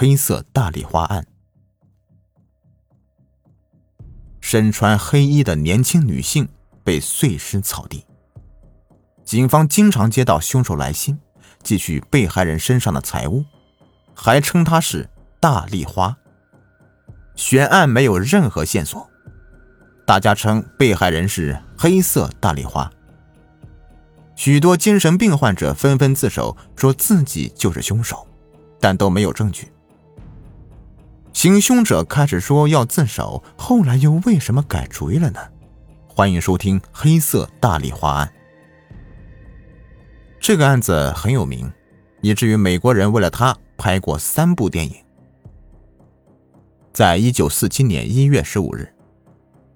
黑色大丽花案。身穿黑衣的年轻女性被碎尸草地。警方经常接到凶手来信，汲取被害人身上的财物，还称她是大丽花。悬案没有任何线索，大家称被害人是黑色大丽花。许多精神病患者纷纷自首，说自己就是凶手，但都没有证据。行凶者开始说要自首，后来又为什么改主意了呢？欢迎收听《黑色大丽花案》。这个案子很有名，以至于美国人为了他拍过三部电影。在一九四七年一月十五日，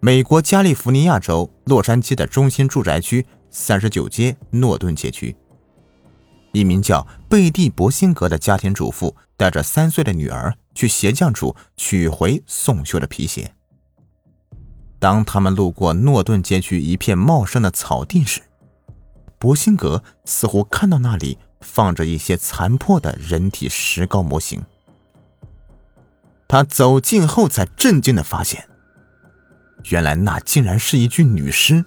美国加利福尼亚州洛杉矶的中心住宅区三十九街诺顿街区，一名叫贝蒂·博辛格的家庭主妇带着三岁的女儿。去鞋匠处取回送修的皮鞋。当他们路过诺顿街区一片茂盛的草地时，博辛格似乎看到那里放着一些残破的人体石膏模型。他走近后才震惊的发现，原来那竟然是一具女尸。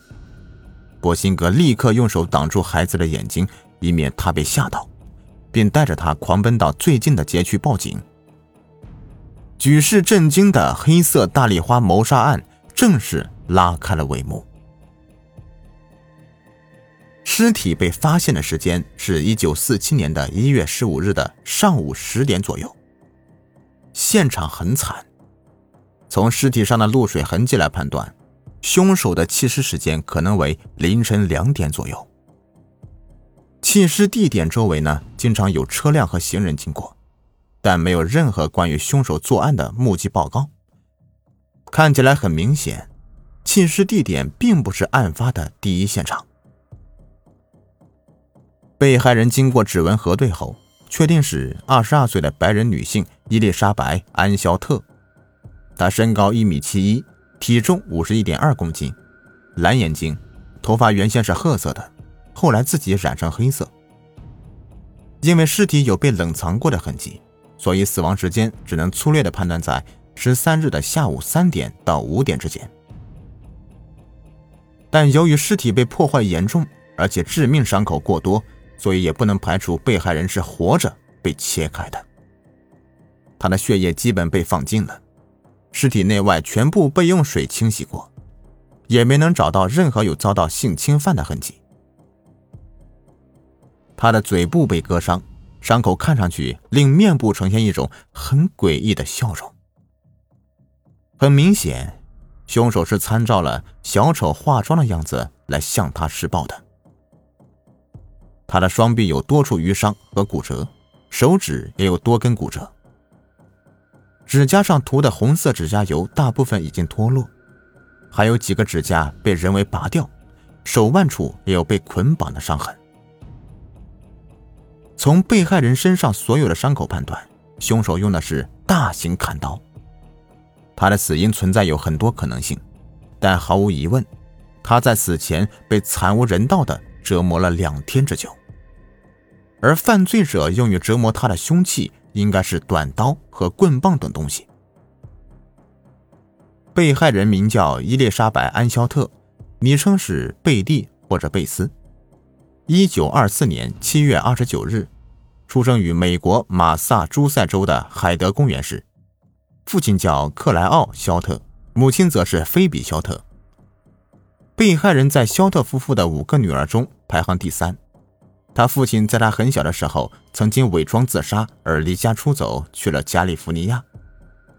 博辛格立刻用手挡住孩子的眼睛，以免他被吓到，并带着他狂奔到最近的街区报警。举世震惊的黑色大丽花谋杀案正式拉开了帷幕。尸体被发现的时间是一九四七年的一月十五日的上午十点左右。现场很惨，从尸体上的露水痕迹来判断，凶手的弃尸时间可能为凌晨两点左右。弃尸地点周围呢，经常有车辆和行人经过。但没有任何关于凶手作案的目击报告。看起来很明显，弃尸地点并不是案发的第一现场。被害人经过指纹核对后，确定是二十二岁的白人女性伊丽莎白·安肖特。她身高一米七一，体重五十一点二公斤，蓝眼睛，头发原先是褐色的，后来自己染成黑色。因为尸体有被冷藏过的痕迹。所以死亡时间只能粗略的判断在十三日的下午三点到五点之间。但由于尸体被破坏严重，而且致命伤口过多，所以也不能排除被害人是活着被切开的。他的血液基本被放尽了，尸体内外全部被用水清洗过，也没能找到任何有遭到性侵犯的痕迹。他的嘴部被割伤。伤口看上去令面部呈现一种很诡异的笑容。很明显，凶手是参照了小丑化妆的样子来向他施暴的。他的双臂有多处淤伤和骨折，手指也有多根骨折。指甲上涂的红色指甲油大部分已经脱落，还有几个指甲被人为拔掉，手腕处也有被捆绑的伤痕。从被害人身上所有的伤口判断，凶手用的是大型砍刀。他的死因存在有很多可能性，但毫无疑问，他在死前被惨无人道的折磨了两天之久。而犯罪者用于折磨他的凶器应该是短刀和棍棒等东西。被害人名叫伊丽莎白·安肖特，昵称是贝蒂或者贝斯。一九二四年七月二十九日，出生于美国马萨诸塞州的海德公园市。父亲叫克莱奥·肖特，母亲则是菲比·肖特。被害人在肖特夫妇的五个女儿中排行第三。他父亲在他很小的时候曾经伪装自杀而离家出走，去了加利福尼亚。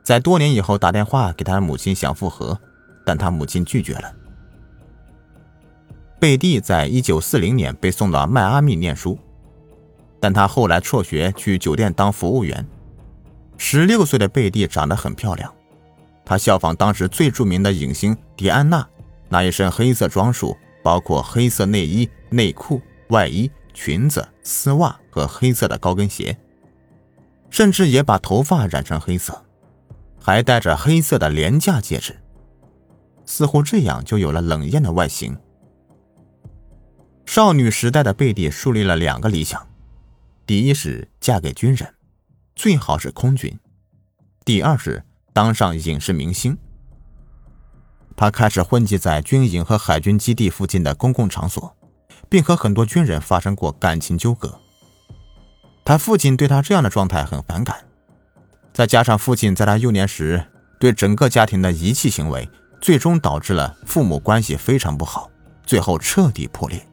在多年以后打电话给他的母亲想复合，但他母亲拒绝了。贝蒂在一九四零年被送到迈阿密念书，但他后来辍学去酒店当服务员。十六岁的贝蒂长得很漂亮，她效仿当时最著名的影星迪安娜，那一身黑色装束包括黑色内衣、内裤、外衣、裙子、丝袜和黑色的高跟鞋，甚至也把头发染成黑色，还戴着黑色的廉价戒指，似乎这样就有了冷艳的外形。少女时代的贝蒂树立了两个理想：第一是嫁给军人，最好是空军，第二是当上影视明星。他开始混迹在军营和海军基地附近的公共场所，并和很多军人发生过感情纠葛。他父亲对他这样的状态很反感，再加上父亲在他幼年时对整个家庭的遗弃行为，最终导致了父母关系非常不好，最后彻底破裂。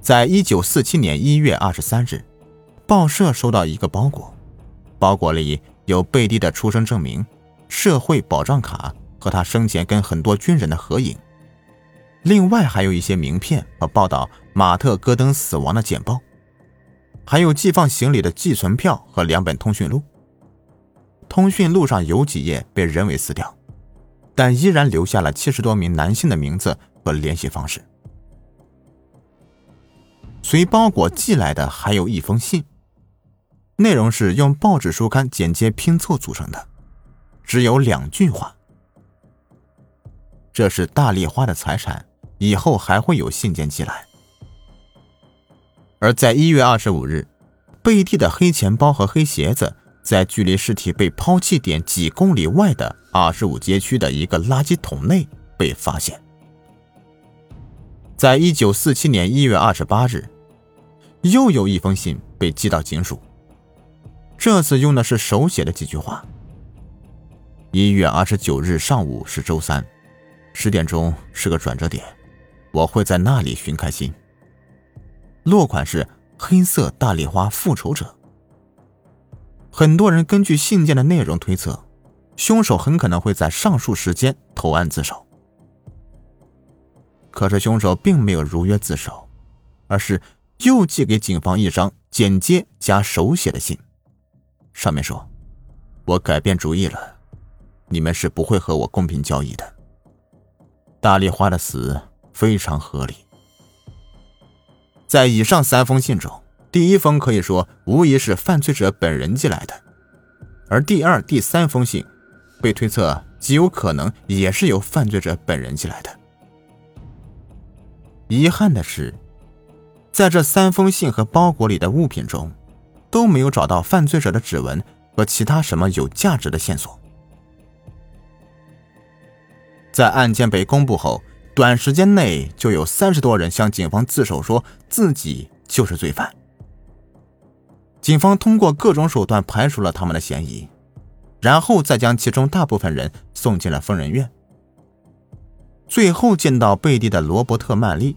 在一九四七年一月二十三日，报社收到一个包裹，包裹里有贝蒂的出生证明、社会保障卡和他生前跟很多军人的合影，另外还有一些名片和报道马特·戈登死亡的简报。还有寄放行李的寄存票和两本通讯录。通讯录上有几页被人为撕掉，但依然留下了七十多名男性的名字和联系方式。随包裹寄来的还有一封信，内容是用报纸书刊剪接拼凑组成的，只有两句话：“这是大丽花的财产，以后还会有信件寄来。”而在一月二十五日，贝蒂的黑钱包和黑鞋子在距离尸体被抛弃点几公里外的二十五街区的一个垃圾桶内被发现。在一九四七年一月二十八日，又有一封信被寄到警署，这次用的是手写的几句话。一月二十九日上午是周三，十点钟是个转折点，我会在那里寻开心。落款是“黑色大丽花复仇者”。很多人根据信件的内容推测，凶手很可能会在上述时间投案自首。可是凶手并没有如约自首，而是又寄给警方一张剪接加手写的信，上面说：“我改变主意了，你们是不会和我公平交易的。大丽花的死非常合理。”在以上三封信中，第一封可以说无疑是犯罪者本人寄来的，而第二、第三封信被推测极有可能也是由犯罪者本人寄来的。遗憾的是，在这三封信和包裹里的物品中，都没有找到犯罪者的指纹和其他什么有价值的线索。在案件被公布后。短时间内就有三十多人向警方自首，说自己就是罪犯。警方通过各种手段排除了他们的嫌疑，然后再将其中大部分人送进了疯人院。最后见到贝蒂的罗伯特·曼利，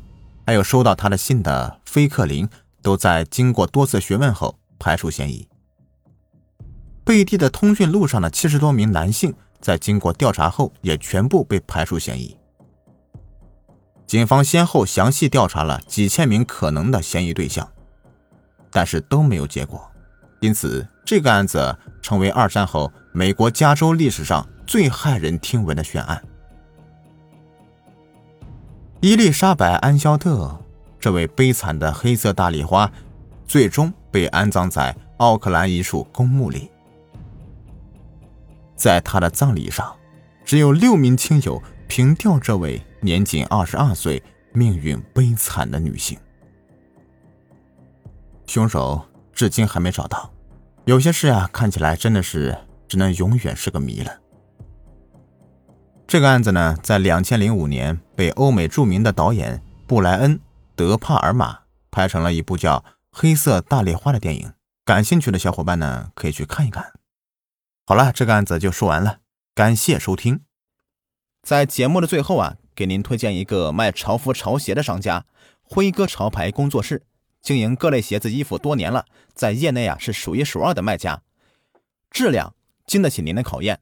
还有收到他的信的菲克林，都在经过多次询问后排除嫌疑。贝蒂的通讯录上的七十多名男性，在经过调查后也全部被排除嫌疑。警方先后详细调查了几千名可能的嫌疑对象，但是都没有结果，因此这个案子成为二战后美国加州历史上最骇人听闻的悬案。伊丽莎白·安肖特这位悲惨的黑色大丽花，最终被安葬在奥克兰一处公墓里。在她的葬礼上，只有六名亲友凭吊这位。年仅二十二岁、命运悲惨的女性，凶手至今还没找到。有些事啊，看起来真的是只能永远是个谜了。这个案子呢，在两千零五年被欧美著名的导演布莱恩·德帕尔玛拍成了一部叫《黑色大丽花》的电影。感兴趣的小伙伴呢，可以去看一看。好了，这个案子就说完了，感谢收听。在节目的最后啊。给您推荐一个卖潮服潮鞋的商家——辉哥潮牌工作室，经营各类鞋子衣服多年了，在业内啊是数一数二的卖家，质量经得起您的考验。